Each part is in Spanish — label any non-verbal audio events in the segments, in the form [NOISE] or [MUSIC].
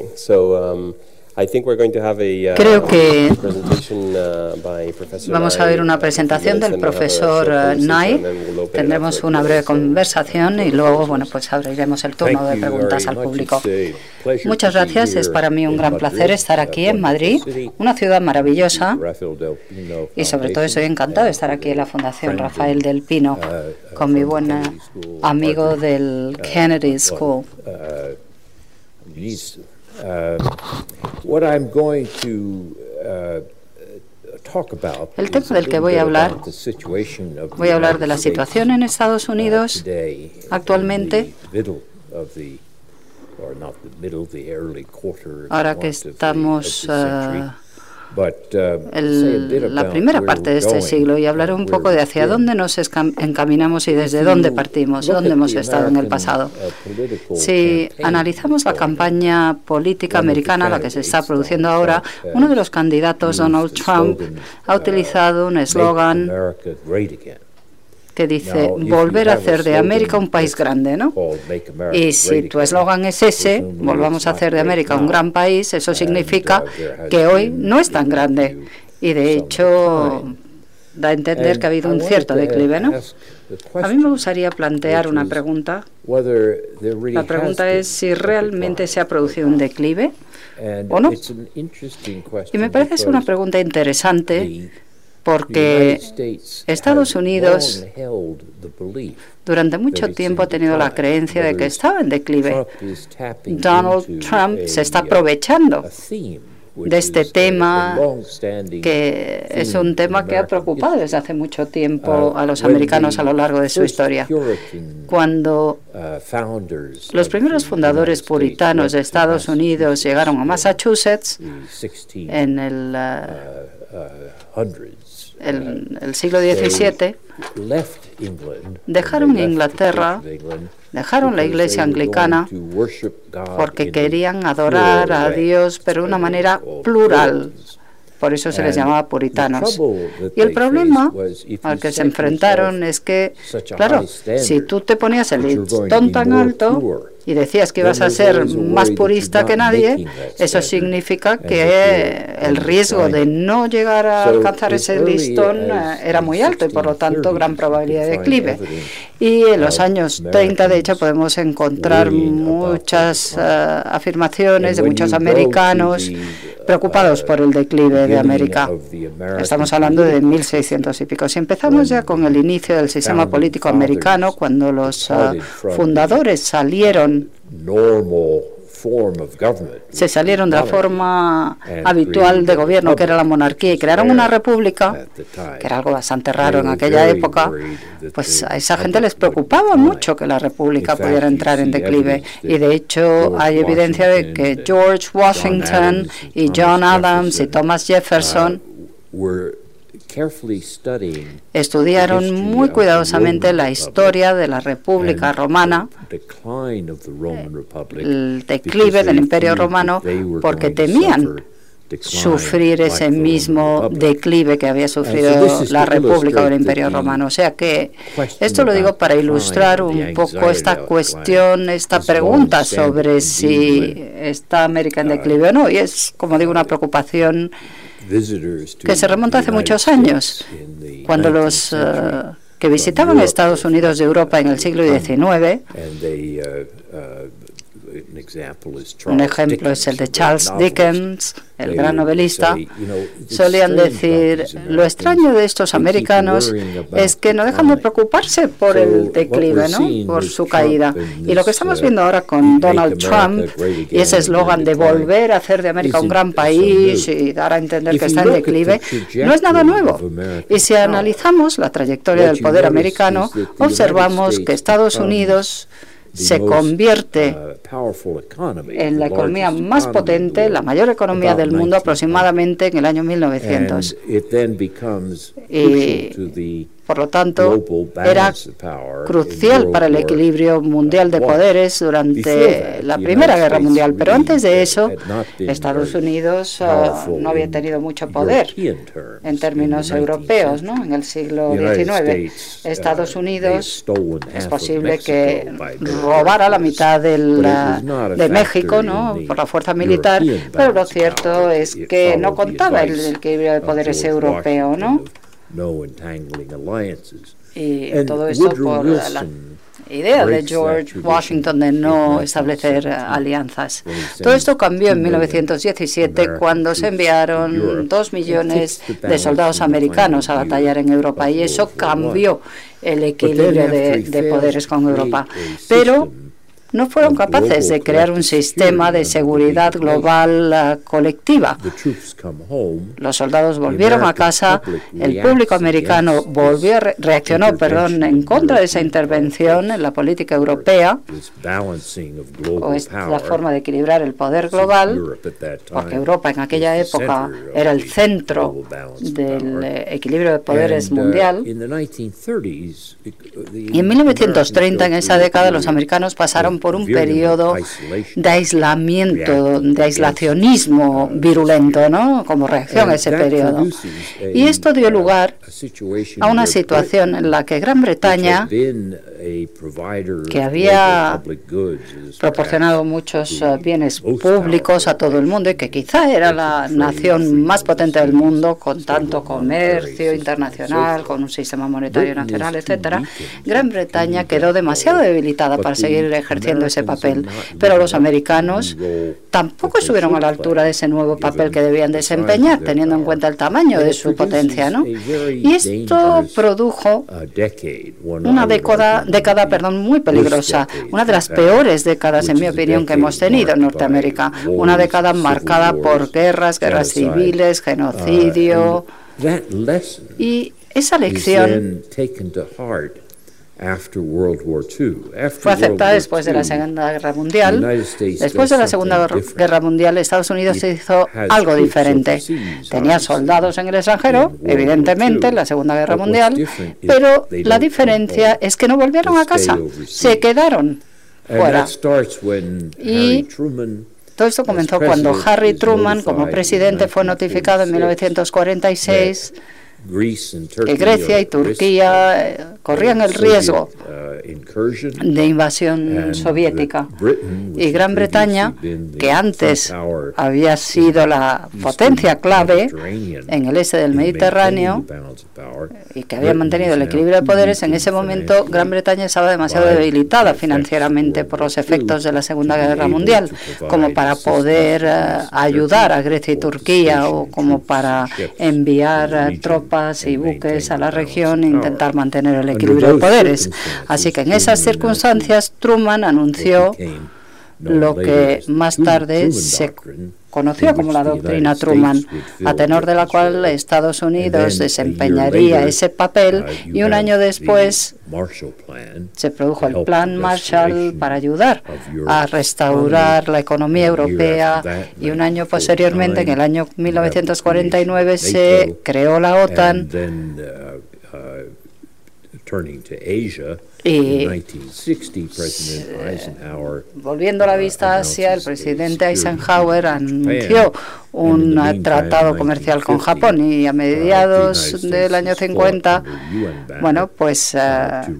working. So um, Creo que vamos a ver una presentación del profesor Nye. Tendremos una breve conversación y luego, bueno, pues abriremos el turno de preguntas al público. Muchas gracias. Es para mí un gran placer estar aquí en Madrid, una ciudad maravillosa. Y sobre todo estoy encantado de estar aquí en la Fundación Rafael del Pino con mi buen amigo del Kennedy School. El tema del que voy a hablar, voy a hablar de la situación en Estados uh, Unidos actualmente, ahora que estamos Uh, la primera parte de este siglo y hablaré un poco de hacia dónde nos encaminamos y desde dónde partimos, dónde hemos estado en el pasado. Uh, si analizamos la campaña política americana, la que se está produciendo ahora, uh, uno de los candidatos, Donald Trump, ha utilizado un eslogan que dice volver a hacer de América un país grande, ¿no? Y si tu eslogan es ese, volvamos a hacer de América un gran país, eso significa que hoy no es tan grande. Y de hecho da a entender que ha habido un cierto declive, ¿no? A mí me gustaría plantear una pregunta. La pregunta es si realmente se ha producido un declive o no. Y me parece es una pregunta interesante porque Estados Unidos durante mucho tiempo ha tenido la creencia de que estaba en declive. Donald Trump se está aprovechando de este tema, que es un tema que ha preocupado desde hace mucho tiempo a los americanos a lo largo de su historia. Cuando los primeros fundadores puritanos de Estados Unidos llegaron a Massachusetts en el el, el siglo XVII, dejaron Inglaterra, dejaron la iglesia anglicana porque querían adorar a Dios, pero de una manera plural. Por eso se les llamaba puritanos. Y el problema al que se enfrentaron es que, claro, si tú te ponías el listón tan alto, y decías que ibas a ser más purista que nadie, eso significa que el riesgo de no llegar a alcanzar ese listón eh, era muy alto y por lo tanto gran probabilidad de declive. Y en los años 30, de hecho, podemos encontrar muchas eh, afirmaciones de muchos americanos preocupados por el declive de América. Estamos hablando de 1600 y pico. Si empezamos ya con el inicio del sistema político americano, cuando los eh, fundadores salieron se salieron de la forma habitual de gobierno, que era la monarquía, y crearon una república, que era algo bastante raro en aquella época, pues a esa gente les preocupaba mucho que la república pudiera entrar en declive. Y de hecho hay evidencia de que George Washington y John Adams y Thomas Jefferson Estudiaron muy cuidadosamente la historia de la República Romana, el declive del Imperio Romano, porque temían sufrir ese mismo declive que había sufrido la República o el Imperio Romano. O sea que esto lo digo para ilustrar un poco esta cuestión, esta pregunta sobre si está América en declive o no. Y es, como digo, una preocupación que se remonta hace muchos años, cuando los eh, que visitaban Estados Unidos de Europa en el siglo XIX un ejemplo es el de Charles Dickens, el gran novelista. Solían decir, lo extraño de estos americanos es que no dejan de preocuparse por el declive, ¿no? por su caída. Y lo que estamos uh, viendo ahora con Donald Trump y ese eslogan de volver a hacer de América un gran país y dar a entender que está en declive, no es nada nuevo. Y si analizamos la trayectoria del poder americano, observamos que Estados Unidos se convierte uh, en la economía más potente, la mayor economía del mundo aproximadamente en el año 1900. Y por lo tanto, era crucial para el equilibrio mundial de poderes durante la Primera Guerra Mundial. Pero antes de eso, Estados Unidos ah, no había tenido mucho poder en términos europeos en el siglo XIX. Estados Unidos es posible que robara la mitad del, de México ¿no? por la fuerza militar, pero lo cierto es que no contaba el, el equilibrio de poderes europeo, ¿no? Y todo eso por la idea de George Washington de no establecer alianzas. Todo esto cambió en 1917 cuando se enviaron dos millones de soldados americanos a batallar en Europa y eso cambió el equilibrio de, de poderes con Europa. Pero no fueron capaces de crear un sistema de seguridad global uh, colectiva. Los soldados volvieron a casa, el público americano volvió reaccionó, perdón, en contra de esa intervención en la política europea, o es la forma de equilibrar el poder global, porque Europa en aquella época era el centro del eh, equilibrio de poderes uh, mundial. Y en 1930, en esa década, los americanos pasaron por un periodo de aislamiento, de aislacionismo virulento, ¿no? Como reacción a ese periodo. Y esto dio lugar a una situación en la que Gran Bretaña, que había proporcionado muchos uh, bienes públicos a todo el mundo y que quizá era la nación más potente del mundo con tanto comercio internacional, con un sistema monetario nacional, etcétera, Gran Bretaña quedó demasiado debilitada para seguir ejerciendo ese papel. Pero los americanos tampoco estuvieron a la altura de ese nuevo papel que debían desempeñar, teniendo en cuenta el tamaño de su potencia. ¿no? Y esto produjo una década, década perdón, muy peligrosa, una de las peores décadas, en mi opinión, que hemos tenido en Norteamérica. Una década marcada por guerras, guerras civiles, genocidio. Y esa lección fue aceptada después de la Segunda Guerra Mundial. Después de la Segunda Guerra Mundial, Estados Unidos hizo algo diferente. Tenía soldados en el extranjero, evidentemente, en la Segunda Guerra Mundial, pero la diferencia es que no volvieron a casa, se quedaron fuera. Y todo esto comenzó cuando Harry Truman, como presidente, fue notificado en 1946 que Grecia y Turquía eh, corrían el riesgo. Uh, de invasión soviética y Gran Bretaña, que antes había sido la potencia clave en el este del Mediterráneo y que había mantenido el equilibrio de poderes, en ese momento Gran Bretaña estaba demasiado debilitada financieramente por los efectos de la Segunda Guerra Mundial, como para poder eh, ayudar a Grecia y Turquía o como para enviar tropas y buques a la región e intentar mantener el equilibrio de poderes. Así que en esas circunstancias Truman anunció lo que más tarde se conoció como la doctrina Truman, a tenor de la cual Estados Unidos desempeñaría ese papel y un año después se produjo el Plan Marshall para ayudar a restaurar la economía europea y un año posteriormente, en el año 1949, se creó la OTAN y volviendo la vista hacia el presidente Eisenhower anunció un tratado comercial con Japón y a mediados del año 50, bueno, pues uh,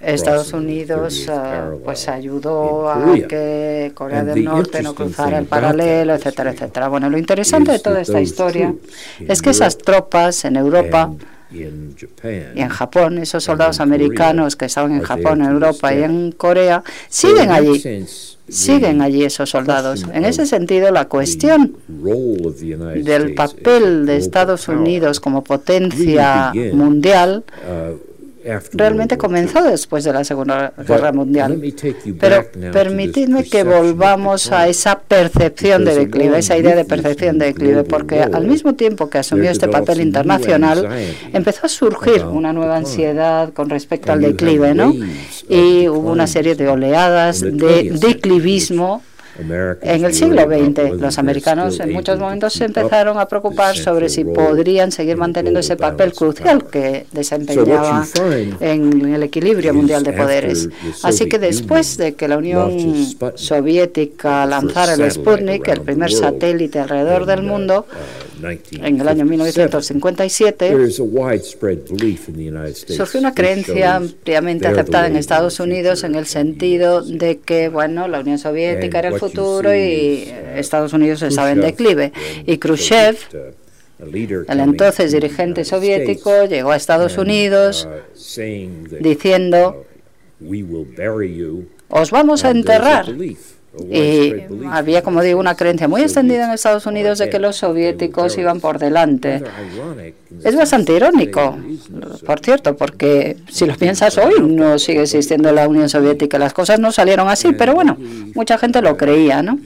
Estados Unidos uh, pues ayudó a que Corea del Norte no cruzara el paralelo, etcétera, etcétera. Bueno, lo interesante de toda esta historia es que esas tropas en Europa y en Japón, esos soldados americanos que estaban en Japón, en Europa y en Corea, siguen allí. Siguen allí esos soldados. En ese sentido, la cuestión del papel de Estados Unidos como potencia mundial uh, realmente comenzó después de la Segunda Guerra Mundial. Pero permitidme que volvamos a esa percepción de declive, esa idea de percepción de declive, porque al mismo tiempo que asumió este papel internacional, empezó a surgir una nueva ansiedad con respecto al declive, ¿no? Y hubo una serie de oleadas de declivismo en el siglo XX, los americanos en muchos momentos se empezaron a preocupar sobre si podrían seguir manteniendo ese papel crucial que desempeñaba en el equilibrio mundial de poderes. Así que después de que la Unión Soviética lanzara el Sputnik, el primer satélite alrededor del mundo, en el año 1957, surgió una creencia ampliamente aceptada en Estados Unidos en el sentido de que, bueno, la Unión Soviética era el futuro y Estados Unidos estaba en declive. Y Khrushchev, el entonces dirigente soviético, llegó a Estados Unidos diciendo, os vamos a enterrar y había, como digo, una creencia muy extendida en Estados Unidos de que los soviéticos iban por delante. Es bastante irónico, por cierto, porque si lo piensas hoy no sigue existiendo la Unión Soviética. Las cosas no salieron así, pero bueno, mucha gente lo creía, ¿no?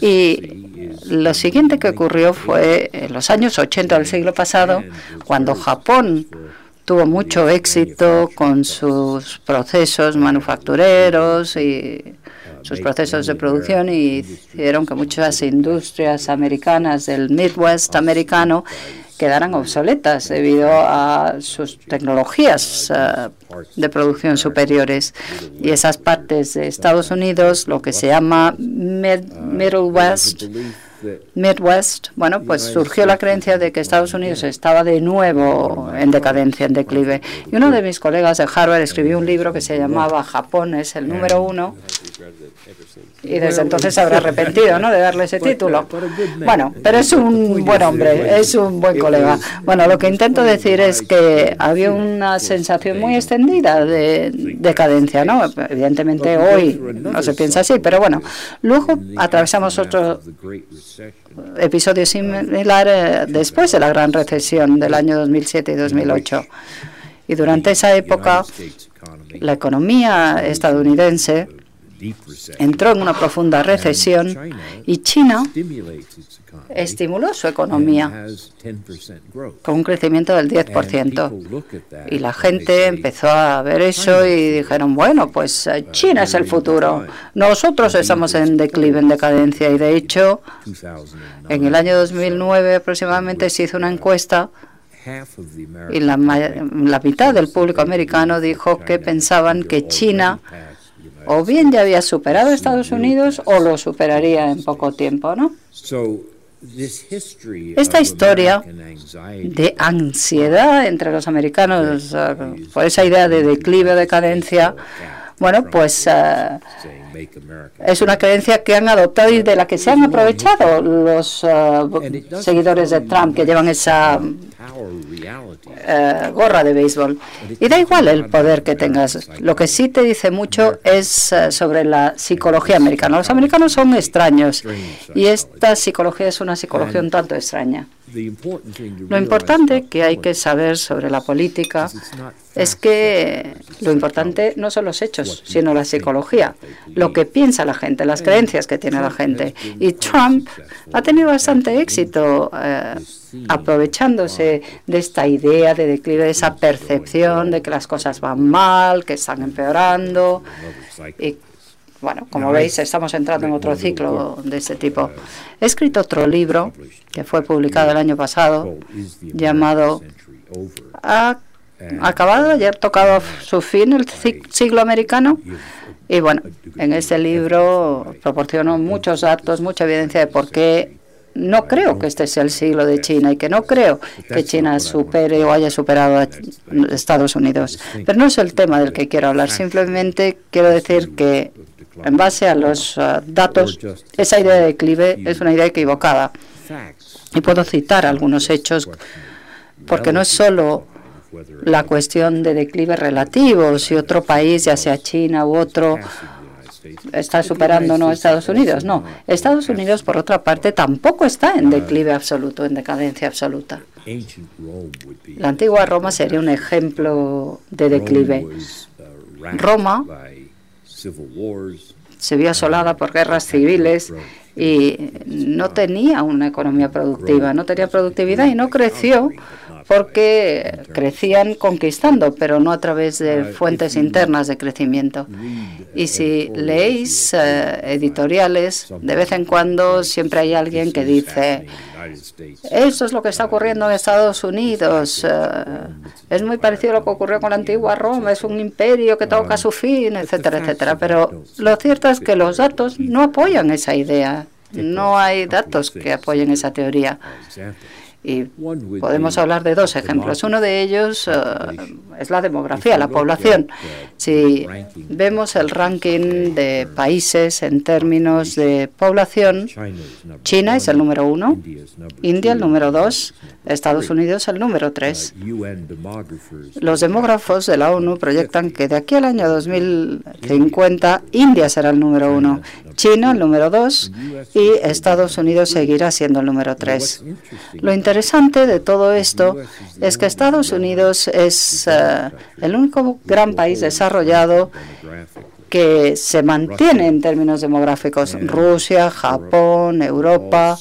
Y lo siguiente que ocurrió fue en los años 80 del siglo pasado, cuando Japón tuvo mucho éxito con sus procesos manufactureros y sus procesos de producción y hicieron que muchas industrias americanas del Midwest americano quedaran obsoletas debido a sus tecnologías eh, de producción superiores. Y esas partes de Estados Unidos, lo que se llama Middle West, Midwest, bueno, pues surgió la creencia de que Estados Unidos estaba de nuevo en decadencia, en declive. Y uno de mis colegas de Harvard escribió un libro que se llamaba Japón es el número uno, y desde entonces se habrá arrepentido ¿no? de darle ese título. Bueno, pero es un buen hombre, es un buen colega. Bueno, lo que intento decir es que había una sensación muy extendida de decadencia, ¿no? Evidentemente hoy no se piensa así, pero bueno, luego atravesamos otro episodio similar eh, después de la gran recesión del año 2007 y 2008. Y durante esa época, la economía estadounidense entró en una profunda recesión y China estimuló su economía con un crecimiento del 10%. Y la gente empezó a ver eso y dijeron, bueno, pues eh, China es el futuro. Nosotros estamos en declive, en decadencia. Y de hecho, en el año 2009 aproximadamente se hizo una encuesta y la, la mitad del público americano dijo que pensaban que China o bien ya había superado a Estados Unidos o lo superaría en poco tiempo, ¿no? Esta historia de ansiedad entre los americanos por esa idea de declive o decadencia, bueno, pues uh, es una creencia que han adoptado y de la que se han aprovechado los eh, seguidores de Trump que llevan esa eh, gorra de béisbol. Y da igual el poder que tengas. Lo que sí te dice mucho es eh, sobre la psicología americana. Los americanos son extraños y esta psicología es una psicología un tanto extraña. Lo importante que hay que saber sobre la política es que lo importante no son los hechos, sino la psicología, lo que piensa la gente, las creencias que tiene la gente. Y Trump ha tenido bastante éxito eh, aprovechándose de esta idea de declive, de esa percepción de que las cosas van mal, que están empeorando. Y bueno, como veis, estamos entrando en otro ciclo de este tipo. He escrito otro libro que fue publicado el año pasado llamado ¿Ha acabado ayer tocado su fin el siglo americano? Y bueno, en este libro proporciono muchos datos, mucha evidencia de por qué no creo que este sea el siglo de China y que no creo que China supere o haya superado a Estados Unidos. Pero no es el tema del que quiero hablar. Simplemente quiero decir que en base a los uh, datos, esa idea de declive es una idea equivocada. Y puedo citar algunos hechos, porque no es solo la cuestión de declive relativo, si otro país, ya sea China u otro, está superando no Estados Unidos. No, Estados Unidos, por otra parte, tampoco está en declive absoluto, en decadencia absoluta. La antigua Roma sería un ejemplo de declive. Roma se vio asolada por guerras civiles y no tenía una economía productiva, no tenía productividad y no creció porque crecían conquistando, pero no a través de fuentes internas de crecimiento. Y si leéis eh, editoriales, de vez en cuando siempre hay alguien que dice, esto es lo que está ocurriendo en Estados Unidos, eh, es muy parecido a lo que ocurrió con la antigua Roma, es un imperio que toca su fin, etcétera, etcétera. Pero lo cierto es que los datos no apoyan esa idea. No hay datos que apoyen esa teoría. Y podemos hablar de dos ejemplos. Uno de ellos eh, es la demografía, la población. Si vemos el ranking de países en términos de población, China es el número uno, India el número dos, Estados Unidos el número tres. Los demógrafos de la ONU proyectan que de aquí al año 2050 India será el número uno, China el número dos y Estados Unidos seguirá siendo el número tres. Lo interesante de todo esto es que Estados Unidos es eh, el único gran país desarrollado que se mantiene en términos demográficos. Rusia, Japón, Europa,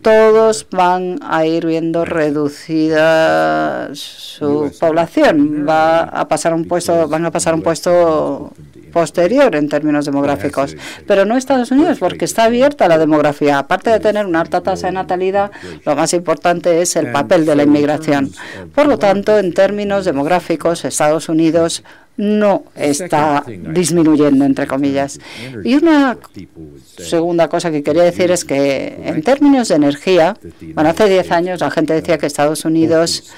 todos van a ir viendo reducida su población. Va a pasar un puesto, van a pasar un puesto posterior en términos demográficos. Pero no Estados Unidos, porque está abierta la demografía. Aparte de tener una alta tasa de natalidad, lo más importante es el papel de la inmigración. Por lo tanto, en términos demográficos, Estados Unidos no está disminuyendo, entre comillas. Y una segunda cosa que quería decir es que en términos de energía, bueno, hace 10 años la gente decía que Estados Unidos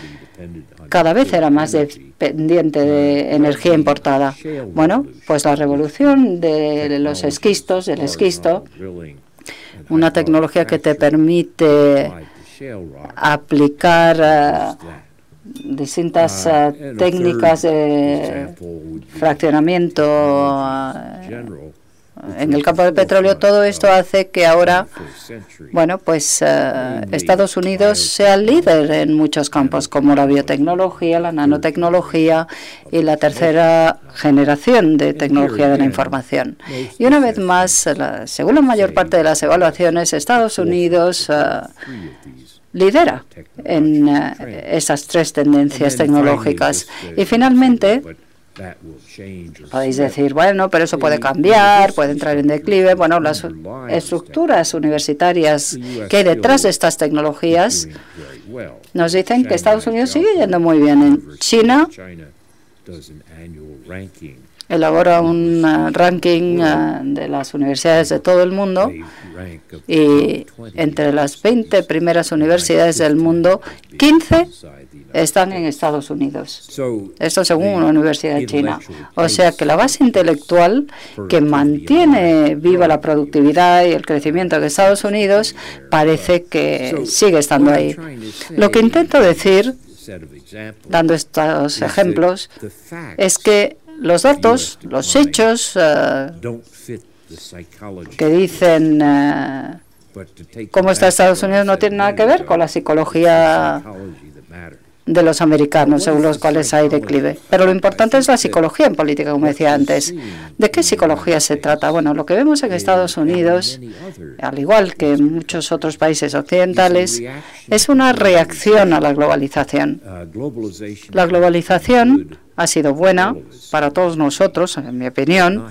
cada vez era más dependiente de energía importada. Bueno, pues la revolución de los esquistos, del esquisto, una tecnología que te permite aplicar eh, distintas eh, técnicas de fraccionamiento en el campo del petróleo, todo esto hace que ahora, bueno, pues eh, Estados Unidos sea líder en muchos campos, como la biotecnología, la nanotecnología y la tercera generación de tecnología de la información. Y una vez más, según la mayor parte de las evaluaciones, Estados Unidos eh, lidera en eh, esas tres tendencias tecnológicas. Y finalmente, Podéis decir, bueno, pero eso puede cambiar, puede entrar en declive. Bueno, las estructuras universitarias que hay detrás de estas tecnologías nos dicen que Estados Unidos sigue yendo muy bien. En China elabora un uh, ranking uh, de las universidades de todo el mundo y entre las 20 primeras universidades del mundo, 15 están en Estados Unidos. Esto según una universidad china. O sea que la base intelectual que mantiene viva la productividad y el crecimiento de Estados Unidos parece que sigue estando ahí. Lo que intento decir, dando estos ejemplos, es que los datos, los hechos eh, que dicen eh, cómo está Estados Unidos no tienen nada que ver con la psicología de los americanos, según los cuales hay declive. Pero lo importante es la psicología en política, como decía antes. ¿De qué psicología se trata? Bueno, lo que vemos en Estados Unidos, al igual que en muchos otros países occidentales, es una reacción a la globalización. La globalización ha sido buena para todos nosotros, en mi opinión,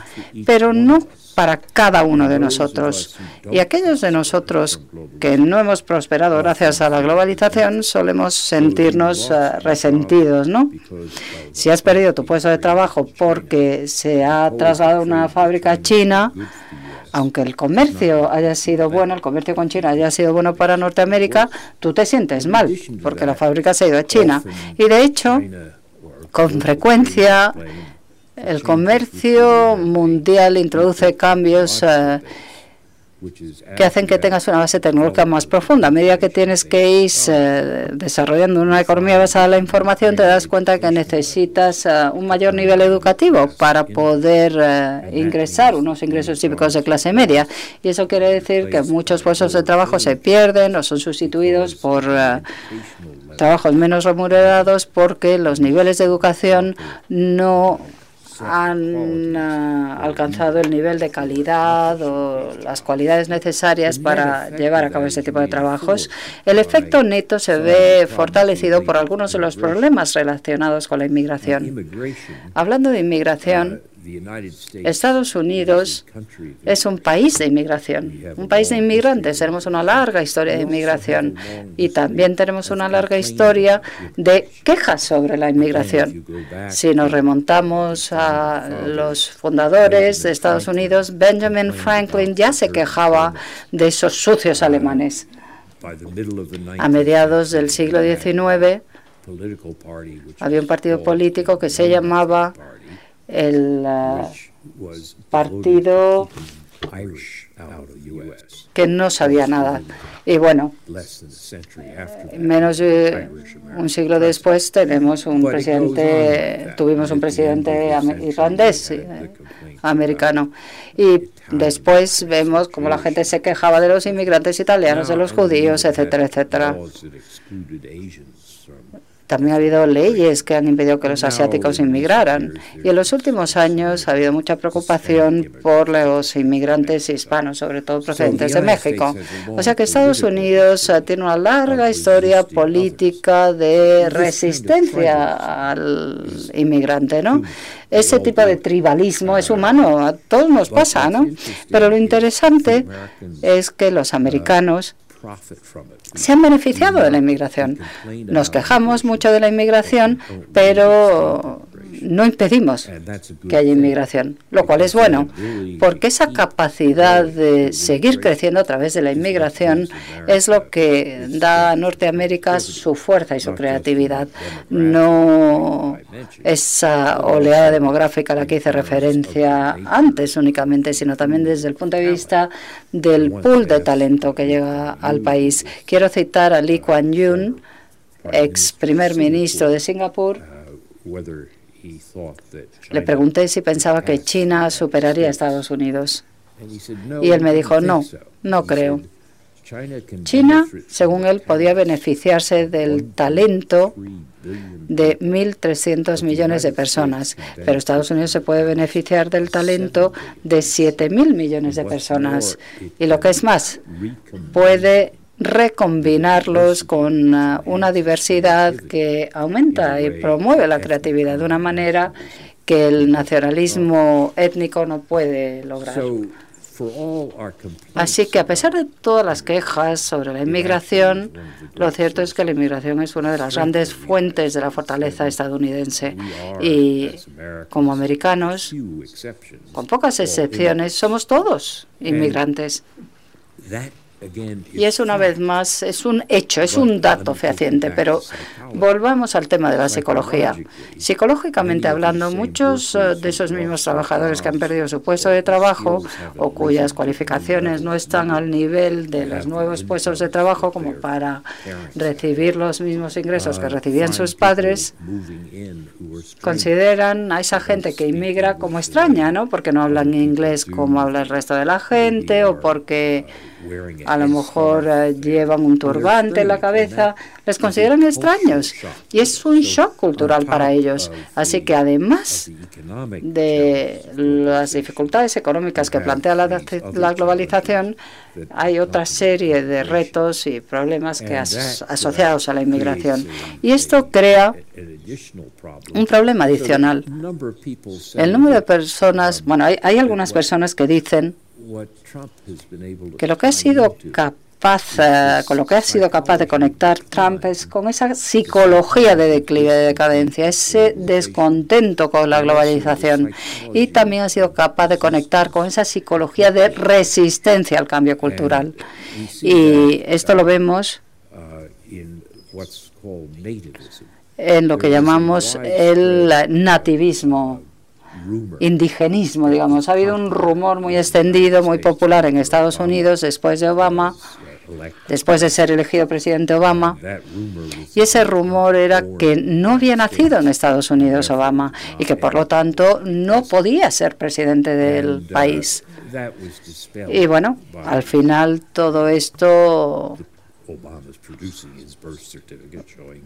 pero no para cada uno de nosotros. Y aquellos de nosotros que no hemos prosperado gracias a la globalización solemos sentirnos eh, resentidos, ¿no? Si has perdido tu puesto de trabajo porque se ha trasladado una fábrica a China, aunque el comercio haya sido bueno, el comercio con China haya sido bueno para Norteamérica, tú te sientes mal porque la fábrica se ha ido a China. Y de hecho, con frecuencia el comercio mundial introduce cambios eh, que hacen que tengas una base tecnológica más profunda. A medida que tienes que ir eh, desarrollando una economía basada en la información, te das cuenta que necesitas eh, un mayor nivel educativo para poder ingresar unos ingresos típicos de clase media. Y eso quiere decir que muchos puestos de trabajo se pierden o son sustituidos por trabajos menos remunerados porque los niveles de educación no han ah, alcanzado el nivel de calidad o las cualidades necesarias para llevar a cabo este tipo de trabajos. El efecto neto se ve fortalecido por algunos de los problemas relacionados con la inmigración. Hablando de inmigración, Estados Unidos es un país de inmigración, un país de inmigrantes. Tenemos una larga historia de inmigración y también tenemos una larga historia de quejas sobre la inmigración. Si nos remontamos a los fundadores de Estados Unidos, Benjamin Franklin ya se quejaba de esos sucios alemanes. A mediados del siglo XIX había un partido político que se llamaba el uh, Partido que no sabía nada. Y bueno, menos de un siglo después tenemos un presidente, tuvimos un presidente irlandés, eh, americano. Y después vemos como la gente se quejaba de los inmigrantes italianos, de los judíos, etcétera, etcétera. También ha habido leyes que han impedido que los asiáticos inmigraran. Y en los últimos años ha habido mucha preocupación por los inmigrantes hispanos, sobre todo procedentes de México. O sea que Estados Unidos eh, tiene una larga historia política de resistencia al inmigrante, ¿no? Ese tipo de tribalismo es humano, a todos nos pasa, ¿no? Pero lo interesante es que los americanos se han beneficiado de la inmigración. Nos quejamos mucho de la inmigración, pero no impedimos que haya inmigración, lo cual es bueno, porque esa capacidad de seguir creciendo a través de la inmigración es lo que da a Norteamérica su fuerza y su creatividad, no esa oleada demográfica a la que hice referencia antes únicamente, sino también desde el punto de vista del pool de talento que llega al país. Quiero citar a Lee Kuan Yew, ex primer ministro de Singapur, le pregunté si pensaba que China superaría a Estados Unidos. Y él me dijo, no, no creo. China, según él, podía beneficiarse del talento de 1.300 millones de personas, pero Estados Unidos se puede beneficiar del talento de 7.000 millones de personas. Y lo que es más, puede recombinarlos con uh, una diversidad que aumenta y promueve la creatividad de una manera que el nacionalismo étnico no puede lograr. Así que a pesar de todas las quejas sobre la inmigración, lo cierto es que la inmigración es una de las grandes fuentes de la fortaleza estadounidense. Y como americanos, con pocas excepciones, somos todos inmigrantes. Y es una vez más, es un hecho, es un dato fehaciente, pero volvamos al tema de la psicología. Psicológicamente hablando, muchos eh, de esos mismos trabajadores que han perdido su puesto de trabajo o cuyas cualificaciones no están al nivel de los nuevos puestos de trabajo como para recibir los mismos ingresos que recibían sus padres, consideran a esa gente que inmigra como extraña, ¿no? Porque no hablan inglés como habla el resto de la gente o porque a lo mejor eh, llevan un turbante en la cabeza, les consideran extraños y es un shock cultural para ellos. Así que además de las dificultades económicas que plantea la, globalización, hay otra serie de retos y problemas que asociados a la inmigración. Y esto crea un problema adicional. El número de personas, bueno, hay, hay algunas personas que dicen que lo que ha sido capaz, eh, con lo que ha sido capaz de conectar Trump es con esa psicología de declive, de decadencia, ese descontento con la globalización. y también ha sido capaz de conectar con esa psicología de resistencia al cambio cultural. Y esto lo vemos en lo que llamamos el nativismo indigenismo, digamos. Ha habido un rumor muy extendido, muy popular en Estados Unidos después de Obama, después de ser elegido presidente Obama, y ese rumor era que no había nacido en Estados Unidos Obama y que por lo tanto no podía ser presidente del país. Y bueno, al final todo esto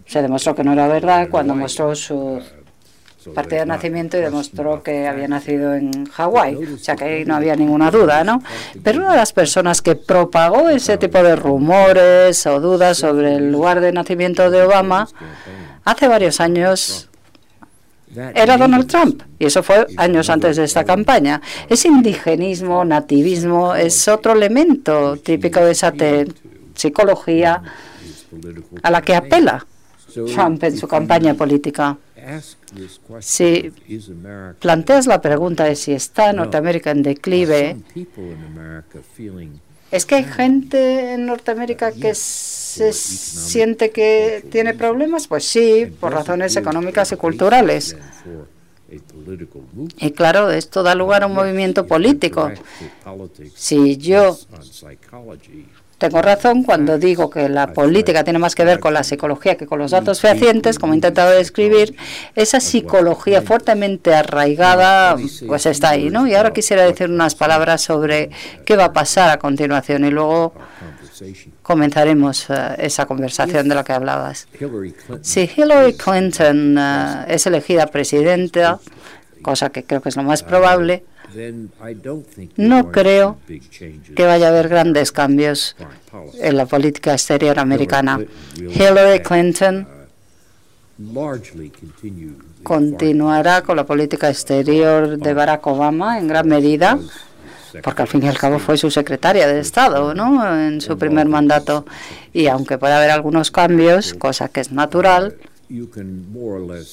se demostró que no era verdad cuando mostró su partida de nacimiento y demostró que había nacido en Hawái, o sea que ahí no había ninguna duda, ¿no? Pero una de las personas que propagó ese tipo de rumores o dudas sobre el lugar de nacimiento de Obama hace varios años era Donald Trump, y eso fue años antes de esta campaña. Ese indigenismo, nativismo, es otro elemento típico de esa psicología a la que apela Trump en su campaña política. Si planteas la pregunta de si está Norteamérica en declive, Es que hay gente en Norteamérica que se siente que tiene problemas, pues sí, por razones económicas y culturales. Y claro, esto da lugar a un movimiento político. Si yo tengo razón cuando digo que la política tiene más que ver con la psicología que con los datos fehacientes, como he intentado describir, esa psicología fuertemente arraigada pues está ahí, ¿no? Y ahora quisiera decir unas palabras sobre qué va a pasar a continuación y luego comenzaremos eh, esa conversación de la que hablabas. Si Hillary Clinton eh, es elegida presidenta, cosa que creo que es lo más probable, no creo que vaya a haber grandes cambios en la política exterior americana. Hillary Clinton continuará con la política exterior de Barack Obama en gran medida, porque al fin y al cabo fue su secretaria de Estado ¿no? en su primer mandato. Y aunque pueda haber algunos cambios, cosa que es natural,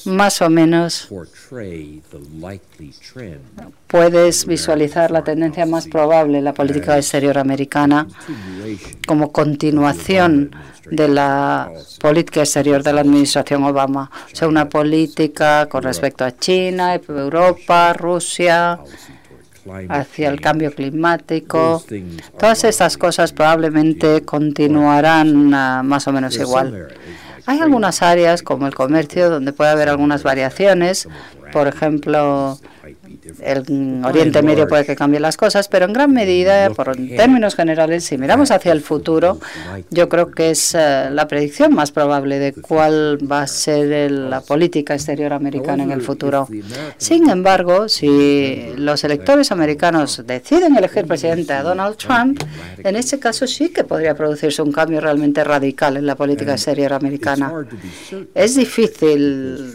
más o menos puedes visualizar la tendencia más probable en la política exterior americana como continuación de la política exterior de la administración Obama. O sea, una política con respecto a China, Europa, Rusia, hacia el cambio climático. Todas estas cosas probablemente continuarán más o menos igual. Hay algunas áreas como el comercio donde puede haber algunas variaciones, por ejemplo, el Oriente Medio puede que cambie las cosas, pero en gran medida, por términos generales, si miramos hacia el futuro, yo creo que es eh, la predicción más probable de cuál va a ser la política exterior americana en el futuro. Sin embargo, si los electores americanos deciden elegir presidente a Donald Trump, en ese caso sí que podría producirse un cambio realmente radical en la política exterior americana. Es difícil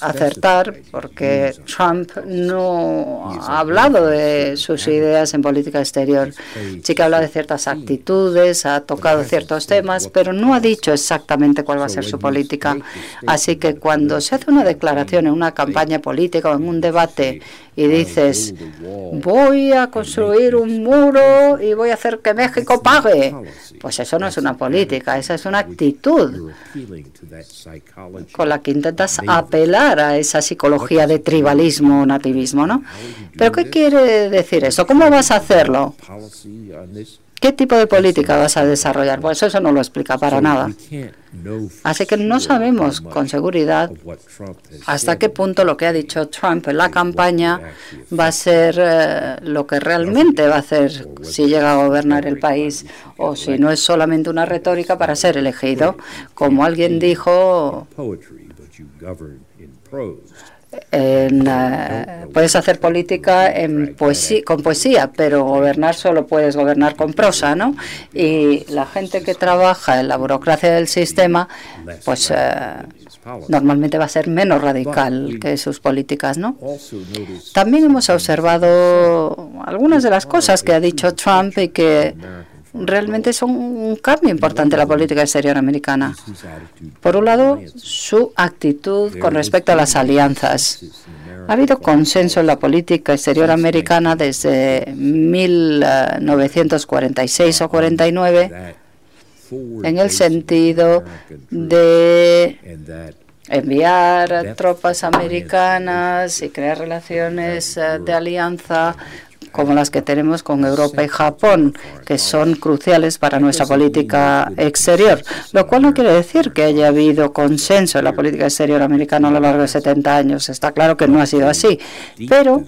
acertar porque Trump no ha hablado de sus ideas en política exterior. Sí que habla de ciertas actitudes, ha tocado ciertos temas, pero no ha dicho exactamente cuál va a ser su política. Así que cuando se hace una declaración en una campaña política o en un debate y dices, voy a construir un muro y voy a hacer que México pague. Pues eso no es una política, esa es una actitud con la que intentas apelar a esa psicología de tribalismo o nativismo, ¿no? Pero ¿qué quiere decir eso? ¿Cómo vas a hacerlo? ¿Qué tipo de política vas a desarrollar? Pues eso no lo explica para nada. Así que no sabemos con seguridad hasta qué punto lo que ha dicho Trump en la campaña va a ser eh, lo que realmente va a hacer si llega a gobernar el país o si no es solamente una retórica para ser elegido. Como alguien dijo, eh, puedes hacer política en poesía, con poesía, pero gobernar solo puedes gobernar con prosa, ¿no? Y la gente que trabaja en la burocracia del sistema, pues eh, normalmente va a ser menos radical que sus políticas, ¿no? También hemos observado algunas de las cosas que ha dicho Trump y que realmente son un cambio importante en la política exterior americana. Por un lado, su actitud con respecto a las alianzas. Ha habido consenso en la política exterior americana desde 1946 o 49 en el sentido de enviar tropas americanas y crear relaciones eh, de alianza como las que tenemos con Europa y Japón, que son cruciales para nuestra política exterior, lo cual no quiere decir que haya habido consenso en la política exterior americana a lo largo de 70 años. Está claro que no ha sido así, pero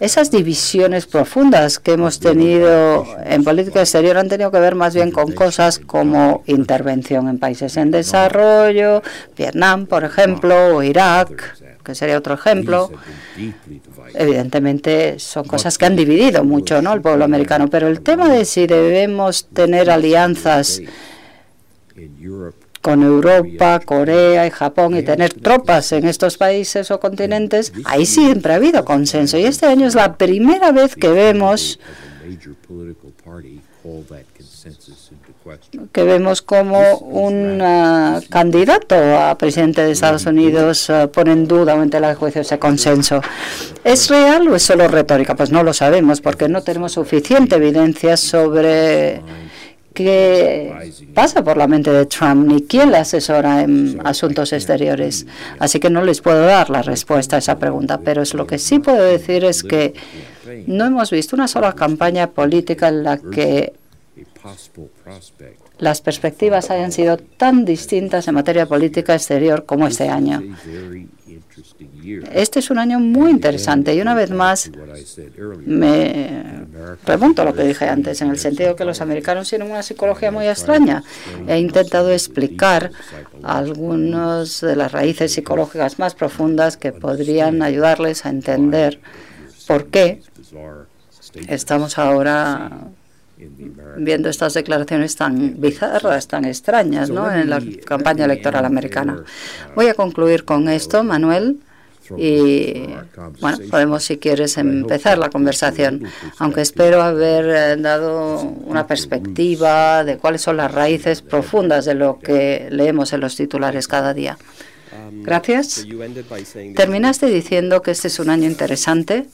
esas divisiones profundas que hemos tenido en política exterior han tenido que ver más bien con cosas como intervención en países en desarrollo, Vietnam, por ejemplo, o Irak, que sería otro ejemplo. Evidentemente son cosas que han dividido mucho ¿no? el pueblo americano, pero el tema de si debemos tener alianzas con Europa, Corea y Japón y tener tropas en estos países o continentes, ahí siempre ha habido consenso. Y este año es la primera vez que vemos que vemos como un uh, candidato a presidente de Estados Unidos uh, pone en duda o en juicio ese consenso. ¿Es real o es solo retórica? Pues no lo sabemos porque no tenemos suficiente evidencia sobre qué pasa por la mente de Trump ni quién le asesora en asuntos exteriores. Así que no les puedo dar la respuesta a esa pregunta, pero es lo que sí puedo decir es que no hemos visto una sola campaña política en la que las perspectivas hayan sido tan distintas en materia política exterior como este año. Este es un año muy interesante y una vez más me pregunto lo que dije antes, en el sentido que los americanos tienen una psicología muy extraña. He intentado explicar algunas de las raíces psicológicas más profundas que podrían ayudarles a entender por qué estamos ahora viendo estas declaraciones tan bizarras, tan extrañas ¿no? en la campaña electoral americana. Voy a concluir con esto, Manuel. Y bueno, podemos, si quieres, empezar la conversación, aunque espero haber eh, dado una perspectiva de cuáles son las raíces profundas de lo que leemos en los titulares cada día. Um, Gracias. Terminaste diciendo que este es un año interesante.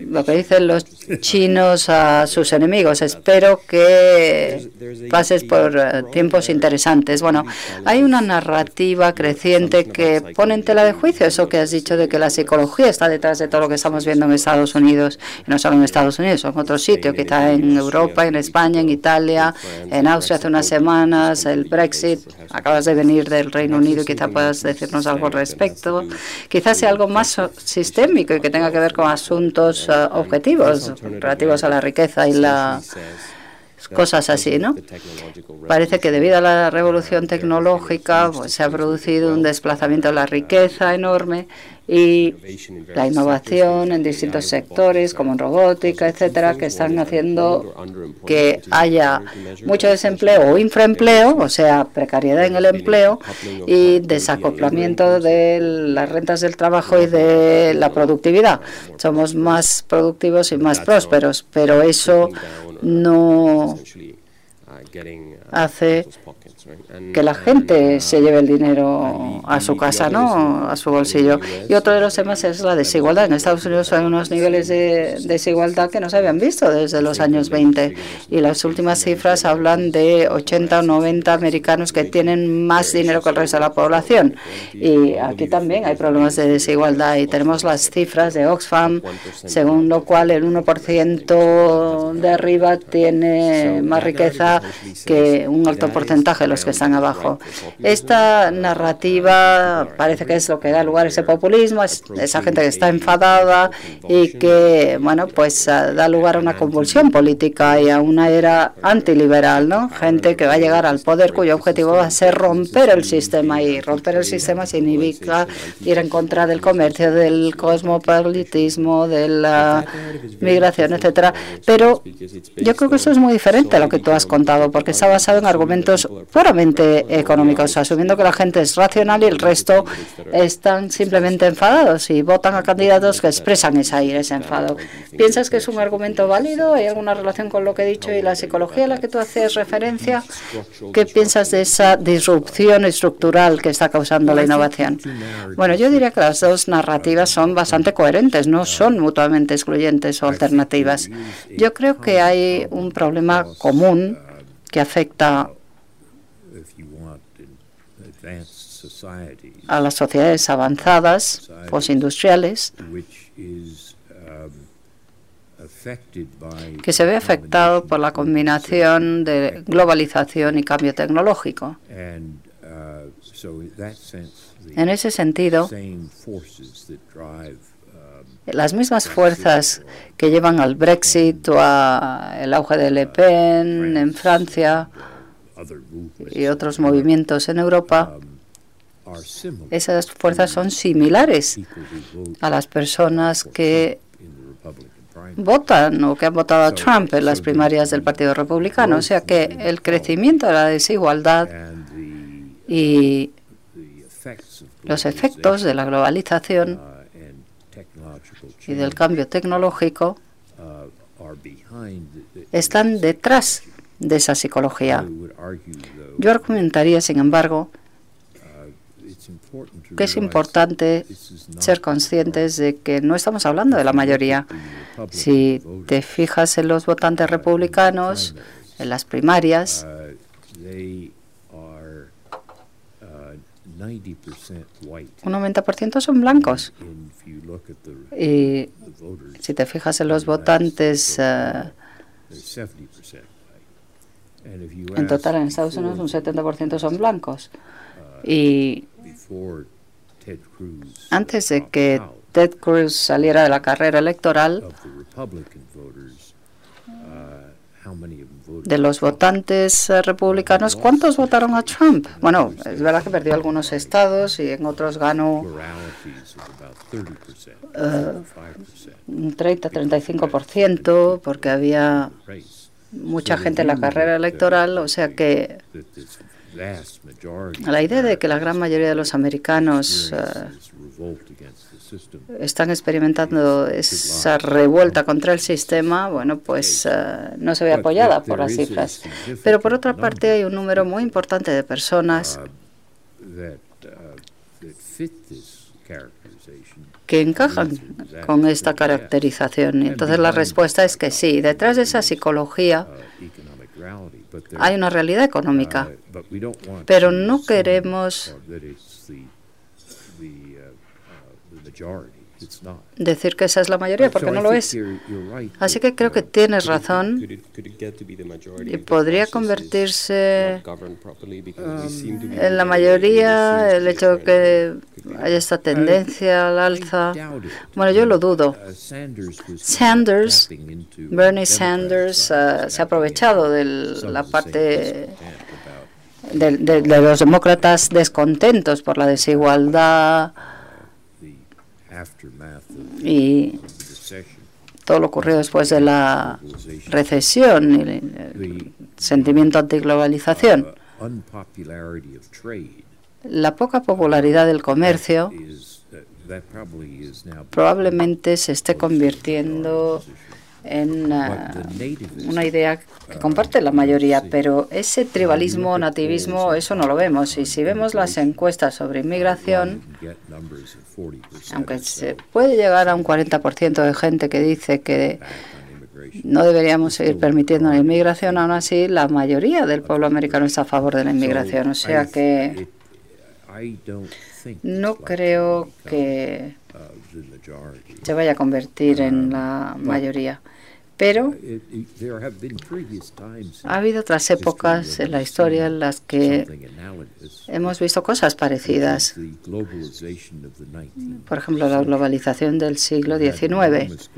Lo que dicen los chinos a sus enemigos. Espero que pases por eh, tiempos interesantes. Bueno, hay una narrativa creciente que pone en tela de juicio eso que has dicho de que la psicología está detrás de todo lo que estamos viendo en Estados Unidos. Y no solo en Estados Unidos, en otros sitios, quizá en Europa, en España, en Italia, en Austria hace unas semanas, el Brexit. Acabas de venir del Reino Unido y quizá puedas decirnos algo al respecto. Quizás sea algo más sistémico y que tenga que ver con asuntos uh, objetivos relativos a la riqueza y la cosas así, ¿no? Parece que debido a la revolución tecnológica pues, se ha producido un desplazamiento de la riqueza enorme y la innovación en distintos sectores, como en robótica, etcétera, que están haciendo que haya mucho desempleo o infraempleo, o sea, precariedad en el empleo y desacoplamiento de las rentas del trabajo y de la productividad. Somos más productivos y más prósperos, pero eso no hace que la gente se lleve el dinero a su casa, ¿no? A su bolsillo. Y otro de los temas es la desigualdad. En Estados Unidos hay unos niveles de desigualdad que no se habían visto desde los años 20 y las últimas cifras hablan de 80 o 90 americanos que tienen más dinero que el resto de la población. Y aquí también hay problemas de desigualdad. Y tenemos las cifras de Oxfam, según lo cual el 1% de arriba tiene más riqueza que un alto porcentaje los que están abajo. Esta narrativa parece que es lo que da lugar a ese populismo, es esa gente que está enfadada y que, bueno, pues ah, da lugar a una convulsión política y a una era antiliberal, ¿no? Gente que va a llegar al poder cuyo objetivo va a ser romper el sistema y romper el sistema significa ir en contra del comercio, del cosmopolitismo, de la migración, etcétera. Pero yo creo que eso es muy diferente a lo que tú has contado porque está basado en argumentos puramente económicos, asumiendo que la gente es racional y el resto están simplemente enfadados y votan a candidatos que expresan esa ira, ese enfado. ¿Piensas que es un argumento válido? ¿Hay alguna relación con lo que he dicho y la psicología a la que tú haces referencia? ¿Qué piensas de esa disrupción estructural que está causando la innovación? Bueno, yo diría que las dos narrativas son bastante coherentes, no son mutuamente excluyentes o alternativas. Yo creo que hay un problema común que afecta a las sociedades avanzadas, postindustriales, que se ve afectado por la combinación de globalización y cambio tecnológico. En ese sentido, las mismas fuerzas que llevan al Brexit o al auge de Le Pen en Francia y otros movimientos en Europa, esas fuerzas son similares a las personas que votan o que han votado a Trump en las primarias del Partido Republicano. O sea que el crecimiento de la desigualdad y los efectos de la globalización y del cambio tecnológico están detrás de esa psicología. Yo argumentaría, sin embargo, que es importante ser conscientes de que no estamos hablando de la mayoría. Si te fijas en los votantes republicanos, en las primarias, un 90% son blancos. Y si te fijas en los votantes, uh, en total en Estados Unidos un 70% son blancos. Y antes de que Ted Cruz saliera de la carrera electoral, de los votantes republicanos, ¿cuántos votaron a Trump? Bueno, es verdad que perdió algunos estados y en otros ganó un 30-35% porque había mucha gente en la carrera electoral, o sea que la idea de que la gran mayoría de los americanos uh, están experimentando esa revuelta contra el sistema, bueno, pues uh, no se ve apoyada por las cifras. Pero por otra parte hay un número muy importante de personas que encajan con esta caracterización. Y entonces la respuesta es que sí, detrás de esa psicología hay una realidad económica, pero no queremos decir que esa es la mayoría, porque no lo es. Así que creo que tienes razón y podría convertirse um, en la mayoría el hecho de que haya esta tendencia al alza. Bueno, yo lo dudo. Sanders, Bernie Sanders, uh, se ha aprovechado de la parte de los demócratas descontentos por la desigualdad y todo lo ocurrido después de la recesión y el sentimiento antiglobalización. La poca popularidad del comercio probablemente se esté convirtiendo en una idea que comparte la mayoría, pero ese tribalismo, nativismo, eso no lo vemos. Y si vemos las encuestas sobre inmigración, aunque se puede llegar a un 40% de gente que dice que no deberíamos seguir permitiendo la inmigración, aún así la mayoría del pueblo americano está a favor de la inmigración. O sea que no creo que se vaya a convertir en la mayoría. Pero ha habido otras épocas en la historia en las que hemos visto cosas parecidas. Por ejemplo, la globalización del siglo XIX.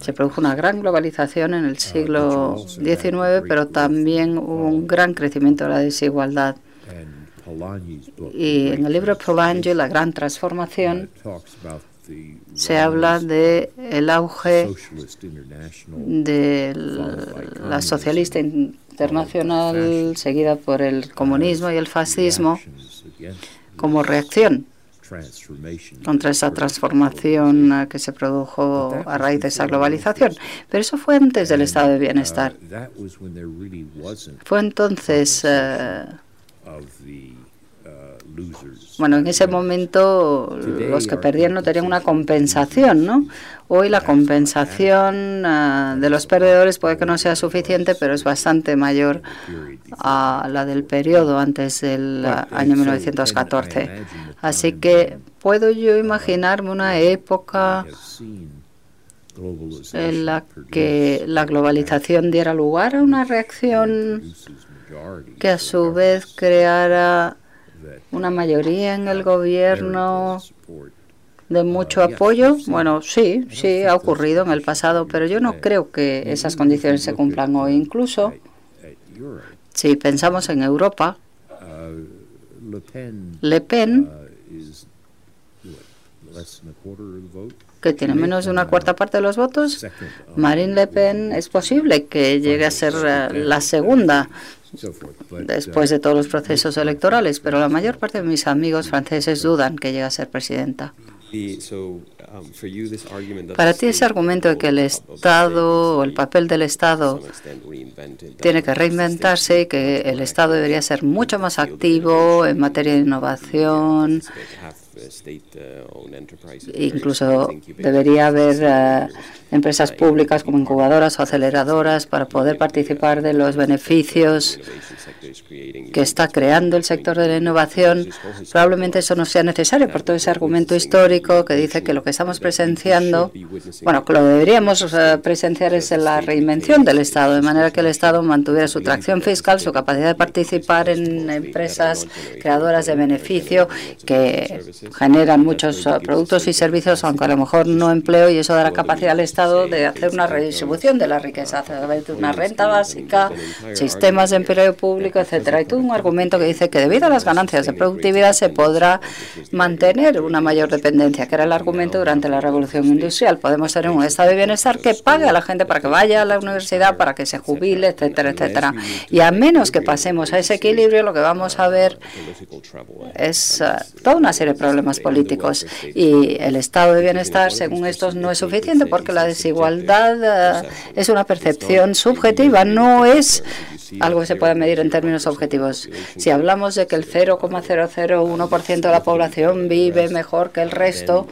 Se produjo una gran globalización en el siglo XIX, pero también hubo un gran crecimiento de la desigualdad. Y en el libro Polanyi, La Gran Transformación, se habla de el auge de la socialista internacional seguida por el comunismo y el fascismo como reacción contra esa transformación que se produjo a raíz de esa globalización. Pero eso fue antes del estado de bienestar. Fue entonces eh, bueno, en ese momento los que perdían no tenían una compensación, ¿no? Hoy la compensación ah, de los perdedores puede que no sea suficiente, pero es bastante mayor a la del periodo antes del año 1914. Así que puedo yo imaginarme una época en la que la globalización diera lugar a una reacción que a su vez creara una mayoría en el gobierno de mucho apoyo. Bueno, sí, sí, ha ocurrido en el pasado, pero yo no creo que esas condiciones se cumplan hoy. Incluso si pensamos en Europa, Le Pen, que tiene menos de una cuarta parte de los votos, Marine Le Pen es posible que llegue a ser la segunda después de todos los procesos electorales, pero la mayor parte de mis amigos franceses dudan que llegue a ser presidenta. Um, Para ti ese argumento de que el Estado o el papel del Estado tiene que reinventarse y que el Estado debería ser mucho más activo en materia de innovación, incluso debería haber eh, empresas públicas como incubadoras o aceleradoras para poder participar de los beneficios que está creando el sector de la innovación, probablemente eso no sea necesario por todo ese argumento histórico que dice que lo que estamos presenciando, bueno, lo que deberíamos presenciar es la reinvención del Estado, de manera que el Estado mantuviera su tracción fiscal, su capacidad de participar en empresas creadoras de beneficio que generan muchos eh, productos y servicios, aunque a lo mejor no empleo, y eso dará capacidad al Estado de hacer una redistribución de la riqueza a través de una renta básica, sistemas de empleo público, etcétera. Hay todo un argumento que dice que debido a las ganancias de productividad se podrá mantener una mayor dependencia, que era el argumento durante la revolución industrial. Podemos tener un estado de bienestar que pague a la gente para que vaya a la universidad, para que se jubile, etcétera, etcétera. Y a menos que pasemos a ese equilibrio, lo que vamos a ver es uh, toda una serie de problemas políticos. Y el estado de bienestar, según estos, no es suficiente porque la desigualdad uh, es una percepción subjetiva, no es algo que se puede medir en términos objetivos. Si hablamos de que el 0,001% de la población vive mejor que el resto,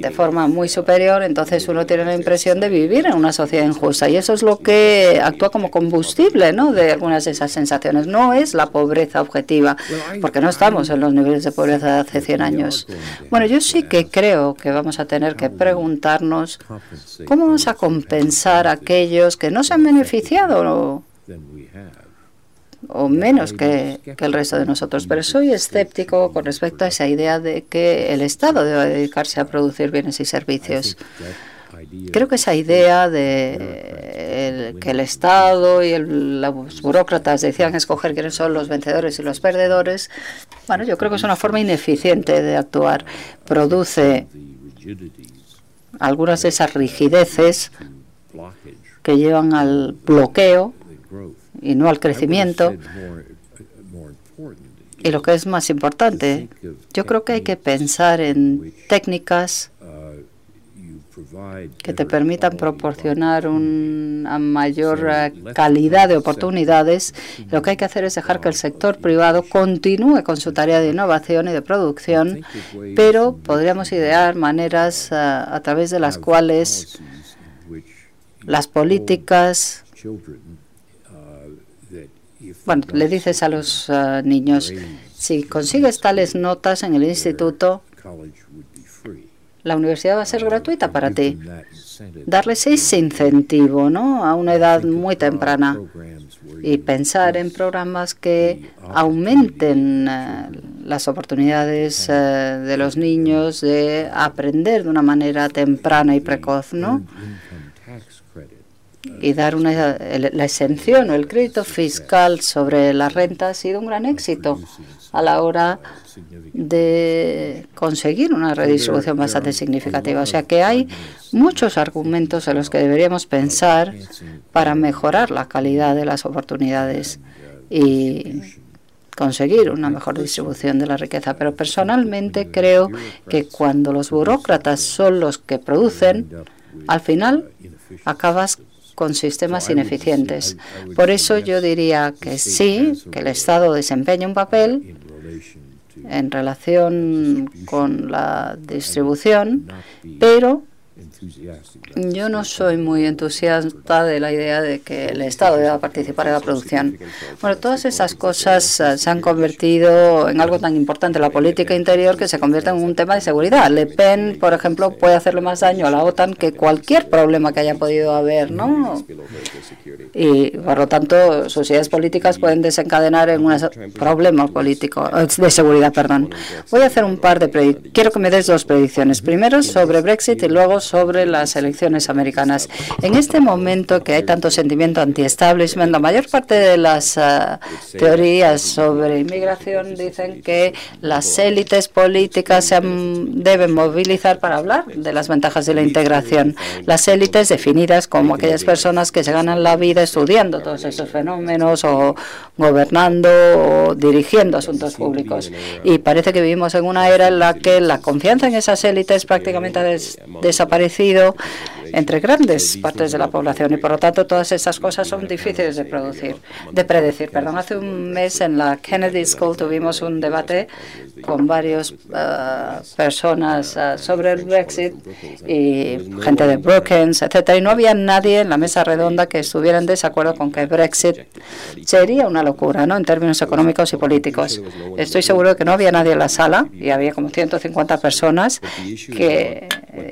de forma muy superior, entonces uno tiene la impresión de vivir en una sociedad injusta. Y eso es lo que actúa como combustible ¿no? de algunas de esas sensaciones. No es la pobreza objetiva, porque no estamos en los niveles de pobreza de hace 100 años. Bueno, yo sí que creo que vamos a tener que preguntarnos cómo vamos a compensar a aquellos que no se han beneficiado o menos que, el resto de nosotros. Pero soy escéptico con respecto a esa idea de que el Estado debe dedicarse a producir bienes y servicios. Creo que esa idea de que el Estado y los burócratas decían escoger quiénes son los vencedores y los perdedores, bueno, yo creo que es una forma ineficiente de actuar. Produce algunas de esas rigideces que llevan al bloqueo y no al crecimiento. Y lo que es más importante, yo creo que hay que pensar en técnicas que te permitan proporcionar una mayor eh, calidad de oportunidades. Lo que hay que hacer es dejar que el sector privado continúe con su tarea de innovación y de producción, pero podríamos idear maneras eh, a través de las cuales las políticas bueno, le dices a los uh, niños, si consigues tales notas en el instituto, la universidad va a ser gratuita para ti. Darles ese incentivo ¿no? a una edad muy temprana y pensar en programas que aumenten uh, las oportunidades uh, de los niños de aprender de una manera temprana y precoz, ¿no? Y dar una, la exención o el crédito fiscal sobre la renta ha sido un gran éxito a la hora de conseguir una redistribución bastante significativa. O sea que hay muchos argumentos en los que deberíamos pensar para mejorar la calidad de las oportunidades y conseguir una mejor distribución de la riqueza. Pero personalmente creo que cuando los burócratas son los que producen, al final acabas con sistemas ineficientes. Por eso yo diría que sí, que el Estado desempeña un papel en relación con la distribución, pero yo no soy muy entusiasta de la idea de que el Estado deba participar en la producción. Bueno, todas esas cosas eh, se han convertido en algo tan importante la política interior que se convierte en un tema de seguridad. Le Pen, por ejemplo, puede hacerle más daño a la OTAN que cualquier problema que haya podido haber, ¿no? Y por lo tanto, ideas políticas pueden desencadenar en un problema político eh, de seguridad, perdón. Voy a hacer un par de quiero que me des dos predicciones. Primero sobre Brexit y luego sobre las elecciones americanas. En este momento que hay tanto sentimiento anti-establishment, la mayor parte de las ah, teorías sobre inmigración dicen que las élites políticas se deben movilizar para hablar de las ventajas de la integración. Las élites definidas como aquellas personas que se ganan la vida estudiando todos esos fenómenos o gobernando o dirigiendo asuntos públicos. Y parece que vivimos en una era en la que la confianza en esas élites prácticamente ha desaparecido entre grandes partes de la población y por lo tanto todas esas cosas son difíciles de producir, de predecir. Perdón, hace un mes en la Kennedy School tuvimos un debate con varias uh, personas uh, sobre el Brexit y gente de Brookings, etcétera, y no había nadie en la mesa redonda que estuviera en desacuerdo con que Brexit sería una locura, ¿no? En términos económicos y políticos. Estoy seguro de que no había nadie en la sala y había como 150 personas que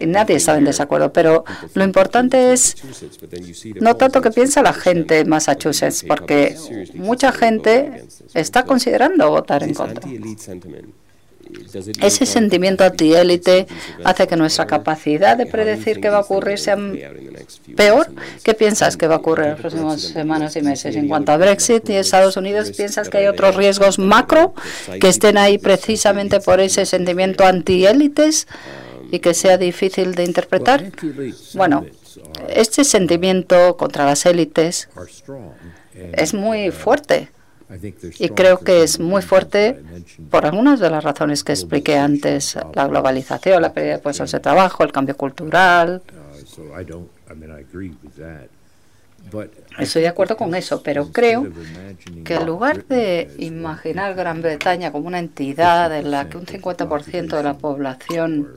nadie estaba en desacuerdo, pero lo importante es no tanto que piensa la gente en Massachusetts, porque mucha gente está considerando votar en contra. Ese sentimiento antiélite hace que nuestra capacidad de predecir qué va a ocurrir sea peor. ¿Qué piensas que va a ocurrir en las próximas semanas y meses? En cuanto a Brexit y Estados Unidos, ¿piensas que hay otros riesgos macro que estén ahí precisamente por ese sentimiento antiélites? Y que sea difícil de interpretar? Bueno, este sentimiento contra las élites es muy fuerte y creo que es muy fuerte por algunas de las razones que expliqué antes, la globalización, la pérdida de puestos de trabajo, el cambio cultural. Estoy de acuerdo con eso, pero creo que en lugar de imaginar Gran Bretaña como una entidad en la que un 50% de la población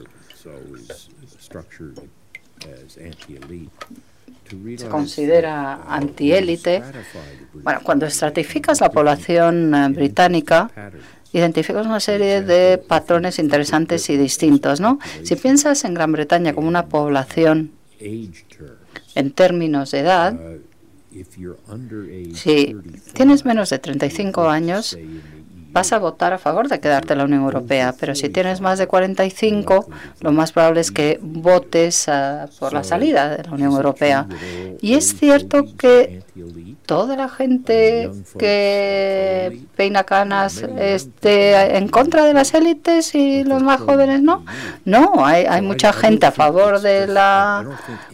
se considera antiélite. Bueno, cuando estratificas la población eh, británica, identificas una serie de patrones interesantes y distintos, ¿no? Si piensas en Gran Bretaña como una población en términos de edad, si tienes menos de 35 años, vas a votar a favor de quedarte en la Unión Europea, pero si tienes más de 45, lo más probable es que votes ah, por la salida de la Unión Europea. Y es cierto que toda la gente que peina canas esté en contra de las élites y los más jóvenes no. No, hay, hay mucha gente a favor de la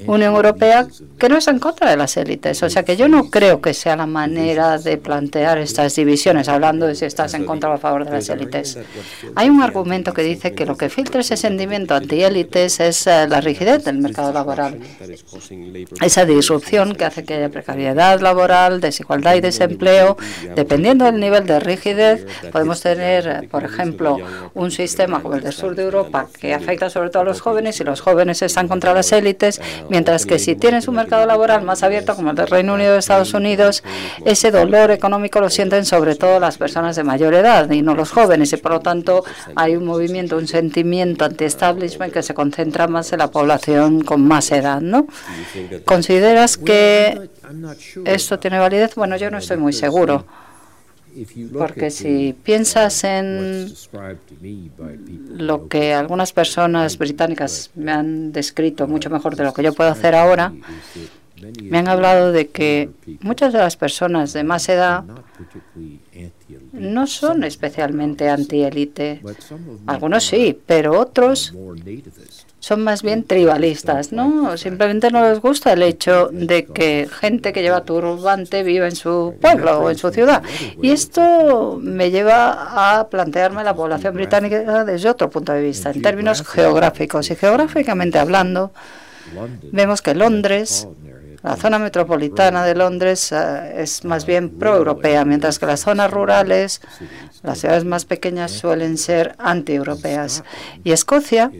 Unión Europea que no está en contra de las élites. O sea que yo no creo que sea la manera de plantear estas divisiones, hablando de si estás en contra o a favor de las élites. Hay un argumento que dice que lo que filtra ese sentimiento anti-élites es eh, la rigidez del mercado laboral. Esa disrupción que hace que haya precariedad laboral desigualdad y desempleo, dependiendo del nivel de rigidez, podemos tener, por ejemplo, un sistema como el del sur de Europa que afecta sobre todo a los jóvenes y los jóvenes están contra las élites, mientras que si tienes un mercado laboral más abierto como el del Reino Unido de Estados Unidos, ese dolor económico lo sienten sobre todo las personas de mayor edad y no los jóvenes y por lo tanto hay un movimiento, un sentimiento anti-establishment que se concentra más en la población con más edad, ¿no? ¿Consideras que ¿Esto tiene validez? Bueno, yo no estoy muy seguro. Porque si piensas en lo que algunas personas británicas me han descrito mucho mejor de lo que yo puedo hacer ahora, me han hablado de que muchas de las personas de más edad no son especialmente anti-élite. Algunos sí, pero otros son más bien tribalistas, ¿no? Simplemente no les gusta el hecho de que gente que lleva turbante viva en su pueblo o en su ciudad. Y esto me lleva a plantearme la población británica desde otro punto de vista, en términos geográficos. Y geográficamente hablando, vemos que Londres la zona metropolitana de Londres eh, es más bien pro-europea, mientras que las zonas rurales, las ciudades más pequeñas suelen ser anti-europeas. Y Escocia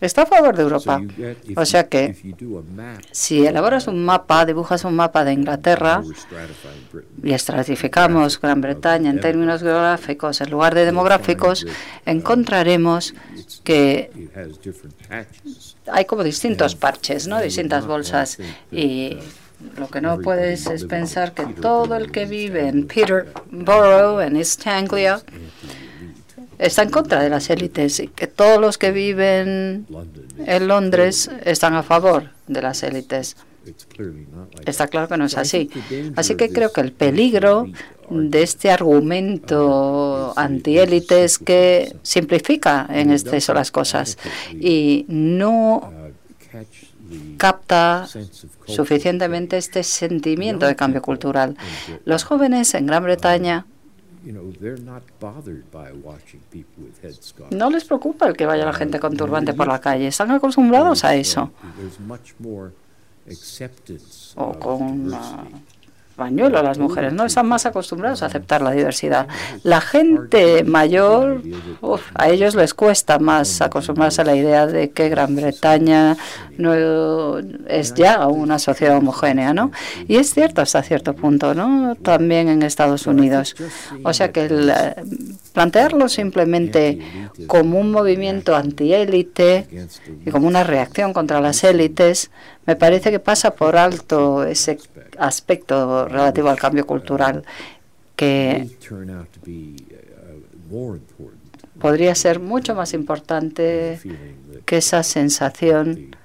está a favor de Europa. O sea que si elaboras un mapa, dibujas un mapa de Inglaterra y estratificamos Gran Bretaña en términos geográficos en lugar de demográficos, encontraremos que hay como distintos parches, ¿no? distintas bolsas y lo que no puedes es pensar que todo el que vive en Peterborough, en East Anglia, está en contra de las élites y que todos los que viven en Londres están a favor de las élites. Está claro que no es así. Así que creo que el peligro de este argumento antiélite es que simplifica en exceso las cosas y no capta suficientemente este sentimiento de cambio cultural. Los jóvenes en Gran Bretaña no les preocupa el que vaya la gente con turbante por la calle, están acostumbrados a eso. O con pañuelo las mujeres, ¿no? Están más acostumbrados a aceptar la diversidad. La gente mayor, a ellos les cuesta más acostumbrarse a la idea de que Gran Bretaña no es ya una sociedad homogénea, ¿no? Y es cierto hasta cierto punto, ¿no? También en Estados Unidos. O sea que eh, plantearlo simplemente como un movimiento antiélite y como una reacción contra las élites, me parece que pasa por alto ese aspecto relativo al cambio cultural que podría ser mucho más importante que esa sensación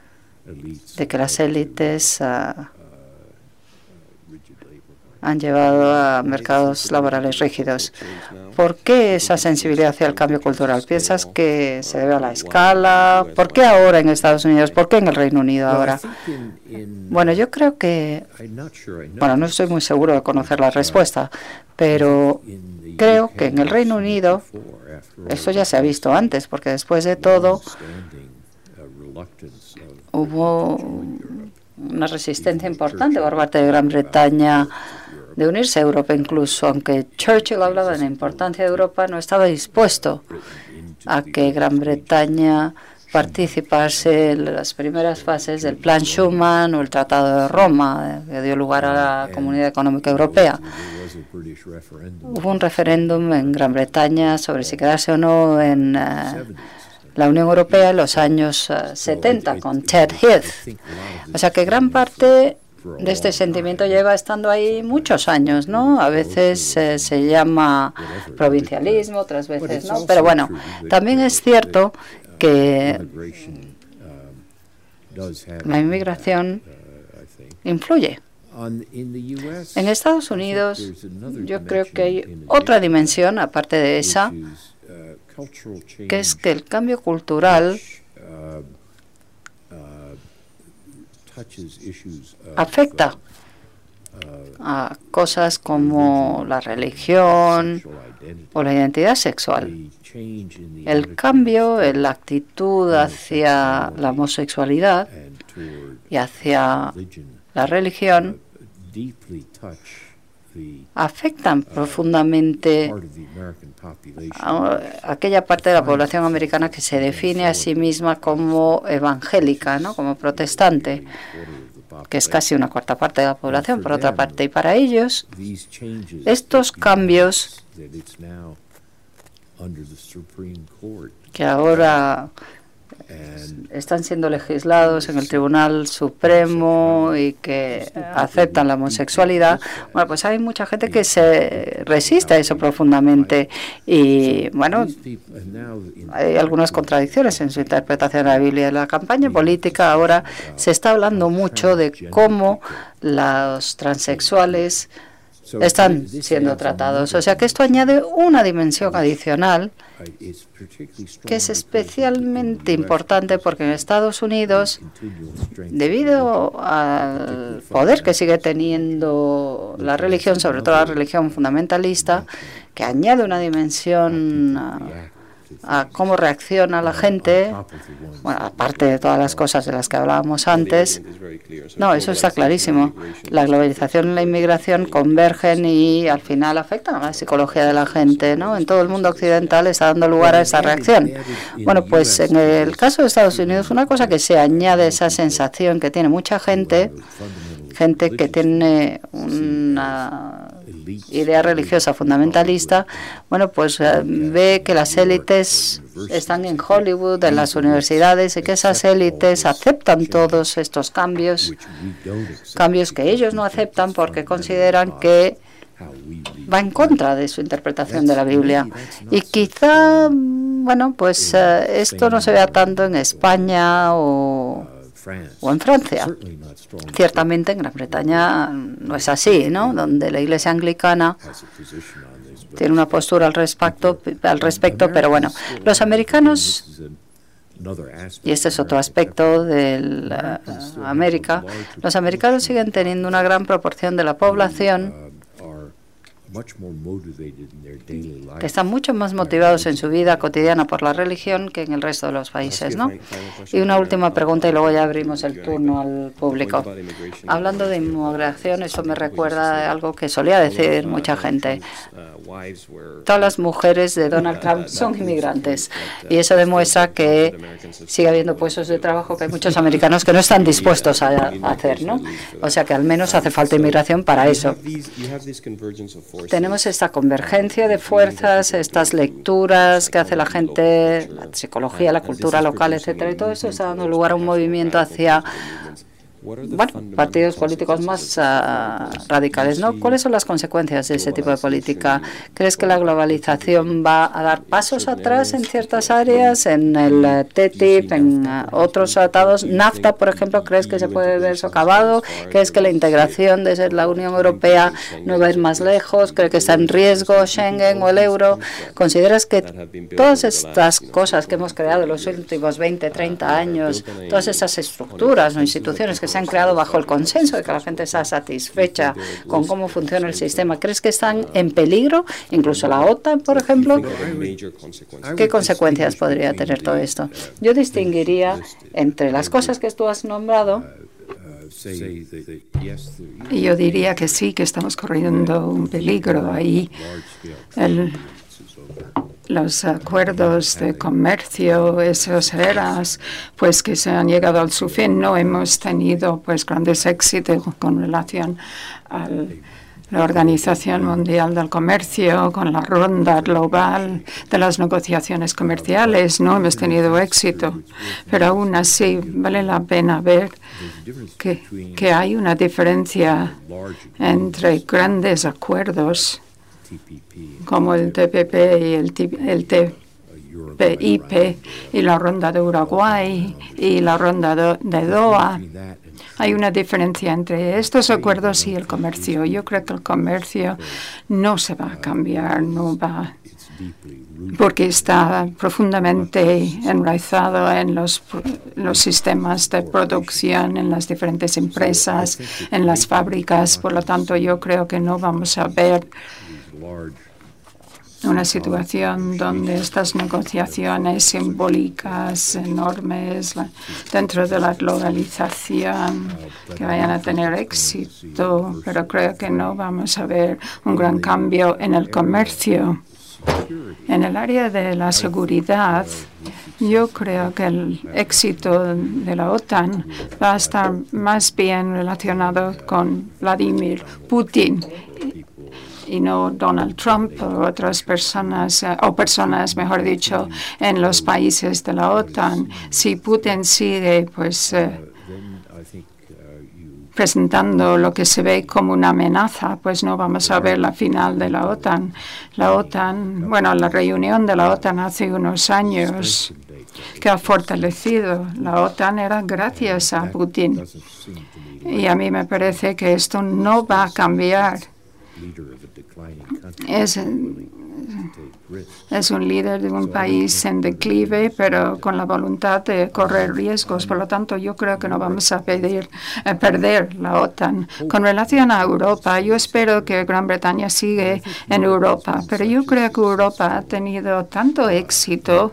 de que las élites ah, han llevado a mercados laborales rígidos. ¿Por qué esa sensibilidad hacia el cambio cultural? ¿Piensas que se debe a la escala? ¿Por qué ahora en Estados Unidos? ¿Por qué en el Reino Unido ahora? Bueno, yo creo que, bueno, no estoy muy seguro de conocer la respuesta, pero creo que en el Reino Unido, esto ya se ha visto antes, porque después de todo hubo una resistencia importante por parte de Gran Bretaña de unirse a Europa incluso, aunque Churchill hablaba de la importancia de Europa, no estaba dispuesto a que Gran Bretaña participase en las primeras fases del Plan Schuman o el Tratado de Roma, que dio lugar a la Comunidad Económica Europea. Hubo un referéndum en Gran Bretaña sobre si quedarse o no en eh, la Unión Europea en los años 70 eh, con Ted Heath. O sea que gran parte de este sentimiento lleva estando ahí muchos años, ¿no? A veces eh, se llama provincialismo, otras veces no. Pero bueno, también es cierto que la inmigración influye. En Estados Unidos yo creo que hay otra dimensión aparte de esa, que es que el cambio cultural afecta a cosas como la religión o la identidad sexual. El cambio en la actitud hacia la homosexualidad y hacia la religión afectan uh, profundamente a aquella parte de la población americana que se define a sí misma como evangélica, ¿no? como protestante, que es casi una cuarta parte de la población, por otra parte. Y para ellos, estos cambios que ahora están siendo legislados en el Tribunal Supremo y que aceptan la homosexualidad, bueno, pues hay mucha gente que se resiste a eso profundamente y, bueno, hay algunas contradicciones en su interpretación de la Biblia. la campaña política ahora se está hablando mucho de cómo los transexuales están siendo tratados. O sea que esto añade una dimensión adicional que es especialmente importante porque en Estados Unidos, debido al poder que sigue teniendo la religión, sobre todo la religión fundamentalista, que añade una dimensión a cómo reacciona la gente, bueno, aparte de todas las cosas de las que hablábamos antes. No, eso está clarísimo. La globalización y la inmigración convergen y al final afectan a la psicología de la gente, ¿no? En todo el mundo occidental está dando lugar a esa reacción. Bueno, pues en el caso de Estados Unidos, una cosa que se añade esa sensación que tiene mucha gente, gente que tiene una idea religiosa fundamentalista, bueno, pues eh, ve que las élites están en Hollywood, en las universidades, y que esas élites aceptan todos estos cambios, cambios que ellos no aceptan porque consideran que va en contra de su interpretación de la Biblia. Y quizá, bueno, pues eh, esto no se vea tanto en España o, o en Francia. Ciertamente en Gran Bretaña no es así, ¿no? Donde la Iglesia anglicana tiene una postura al respecto, al respecto, pero bueno, los americanos y este es otro aspecto de América. Los americanos siguen teniendo una gran proporción de la población que están mucho más motivados en su vida cotidiana por la religión que en el resto de los países, ¿no? Y una última pregunta y luego ya abrimos el turno al público. Hablando de inmigración, eso me recuerda a algo que solía decir mucha gente. Todas las mujeres de Donald [LAUGHS] Trump son inmigrantes y eso demuestra que sigue habiendo puestos de trabajo que hay [LAUGHS] muchos americanos que no están dispuestos a, hacer, ¿no? O sea que al menos hace falta inmigración para eso. Tenemos esta convergencia de fuerzas, estas lecturas que hace la gente, la psicología, la cultura local, etcétera, y todo eso está dando lugar a un movimiento hacia bueno, partidos políticos más ah, radicales, ¿no? ¿Cuáles son las consecuencias de ese tipo de política? ¿Crees que la globalización va a dar pasos atrás en ciertas áreas, en el eh, TTIP, en ah, otros tratados? NAFTA, por ejemplo, ¿crees que se puede ver socavado? ¿Crees que la integración de la Unión Europea no va a ir más lejos? ¿Crees que está en riesgo Schengen o el euro? ¿Consideras que todas estas cosas que hemos creado en los últimos 20, 30 años, todas esas estructuras o instituciones que se han creado bajo el consenso de que la gente está satisfecha con cómo funciona el sistema. ¿Crees que están en peligro? Incluso la OTAN, por ejemplo. ¿Qué consecuencias podría tener todo esto? Yo distinguiría entre las cosas que tú has nombrado. Y yo diría que sí, que estamos corriendo un peligro ahí. Los acuerdos de comercio, esos eras, pues que se han llegado al su fin. No hemos tenido pues grandes éxitos con relación a la Organización Mundial del Comercio, con la ronda global de las negociaciones comerciales. No hemos tenido éxito, pero aún así vale la pena ver que, que hay una diferencia entre grandes acuerdos como el TPP y el, el TPIP y la ronda de Uruguay y la ronda de, Doha. Hay una diferencia entre estos acuerdos y el comercio. Yo creo que el comercio no se va a cambiar, no va porque está profundamente enraizado en los, los sistemas de producción, en las diferentes empresas, en las fábricas. Por lo tanto, yo creo que no vamos a ver una situación donde estas negociaciones simbólicas enormes dentro de la globalización que vayan a tener éxito, pero creo que no vamos a ver un gran cambio en el comercio. En el área de la seguridad, yo creo que el éxito de la OTAN va a estar más bien relacionado con Vladimir Putin y no Donald Trump o otras personas, eh, o personas, mejor dicho, en los países de la OTAN. Si Putin sigue, pues. Eh, presentando lo que se ve como una amenaza, pues no vamos a ver la final de la OTAN. La OTAN, bueno, la reunión de la OTAN hace unos años que ha fortalecido la OTAN era gracias a Putin. Y a mí me parece que esto no va a cambiar es, es un líder de un país en declive, pero con la voluntad de correr riesgos. Por lo tanto, yo creo que no vamos a pedir, perder la OTAN. Con relación a Europa, yo espero que Gran Bretaña siga en Europa, pero yo creo que Europa ha tenido tanto éxito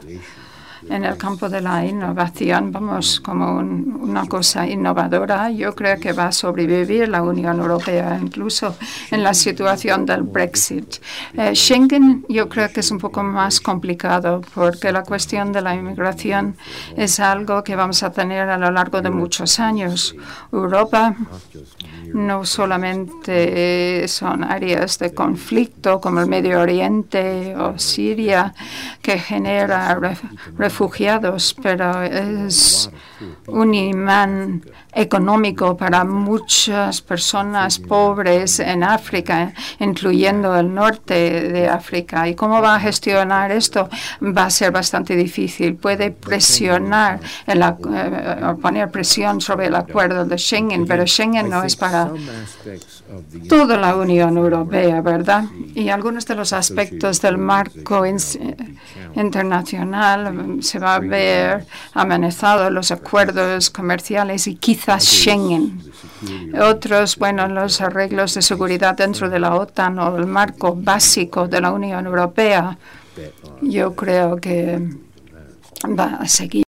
en el campo de la innovación vamos como una cosa innovadora. Yo creo que va a sobrevivir la Unión Europea incluso en la situación del Brexit. Eh, Schengen yo creo que es un poco más complicado porque la cuestión de la inmigración es algo que vamos a tener a lo largo de muchos años. Europa no solamente son áreas de conflicto como el Medio Oriente o Siria que genera refugiados, pero es un imán económico para muchas personas pobres en África, incluyendo el norte de África. ¿Y cómo va a gestionar esto? Va a ser bastante difícil. Puede presionar, en la, eh, poner presión sobre el acuerdo de Schengen, pero Schengen no es para toda la Unión Europea, ¿verdad? Y algunos de los aspectos del marco internacional se va a ver amenazado los acuerdos comerciales y quizás Schengen. Otros, bueno, los arreglos de seguridad dentro de la OTAN o el marco básico de la Unión Europea. Yo creo que va a seguir.